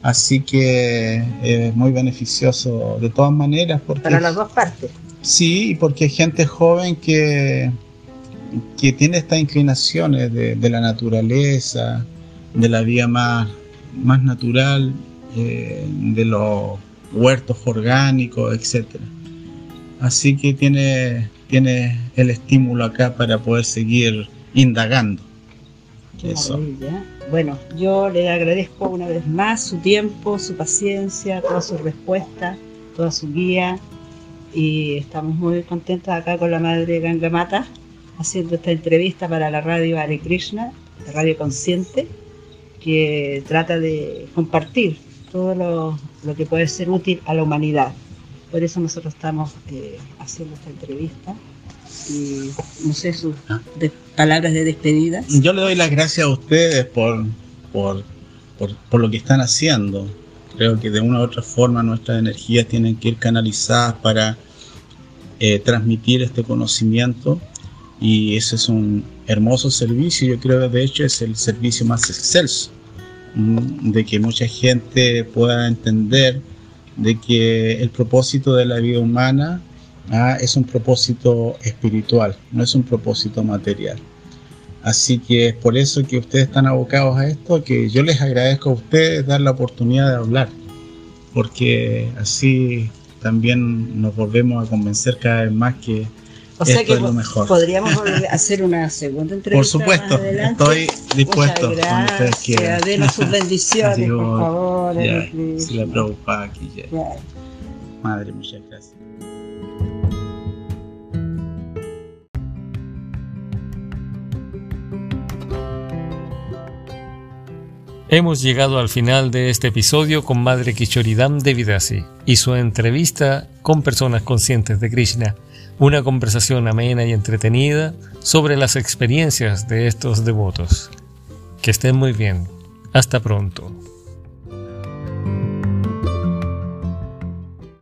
Así que eh, es muy beneficioso de todas maneras porque Para las dos partes. Sí, y porque hay gente joven que, que tiene estas inclinaciones de, de la naturaleza, de la vida más, más natural, eh, de los huertos orgánicos, etc. Así que tiene, tiene el estímulo acá para poder seguir indagando. Eso. Bueno, yo le agradezco una vez más su tiempo, su paciencia, toda su respuesta, toda su guía. Y estamos muy contentos acá con la madre Gangamata haciendo esta entrevista para la radio Hare Krishna, la radio consciente, que trata de compartir todo lo, lo que puede ser útil a la humanidad. Por eso nosotros estamos eh, haciendo esta entrevista. Y no sé sus Ah. de- palabras de despedida. Yo le doy las gracias a ustedes por, por, por, por lo que están haciendo. Creo que de una u otra forma nuestras energías tienen que ir canalizadas para eh, transmitir este conocimiento y ese es un hermoso servicio. Yo creo que de hecho es el servicio más excelso, de que mucha gente pueda entender de que el propósito de la vida humana ah, es un propósito espiritual, no es un propósito material. Así que es por eso que ustedes están abocados a esto, que yo les agradezco a ustedes dar la oportunidad de hablar, porque así también nos volvemos a convencer cada vez más que O sea esto que es lo mejor. podríamos hacer una segunda entrevista. Por supuesto, más estoy dispuesto Muchas cuando ustedes gracias. quieran. Denos sus bendiciones, Adiós. por favor. Ya, si la preocupa aquí ya. Ya. Madre, muchas gracias. Hemos llegado al final de este episodio con Madre Kishoridam Devidasi y su entrevista con personas conscientes de Krishna, una conversación amena y entretenida sobre las experiencias de estos devotos. Que estén muy bien. Hasta pronto.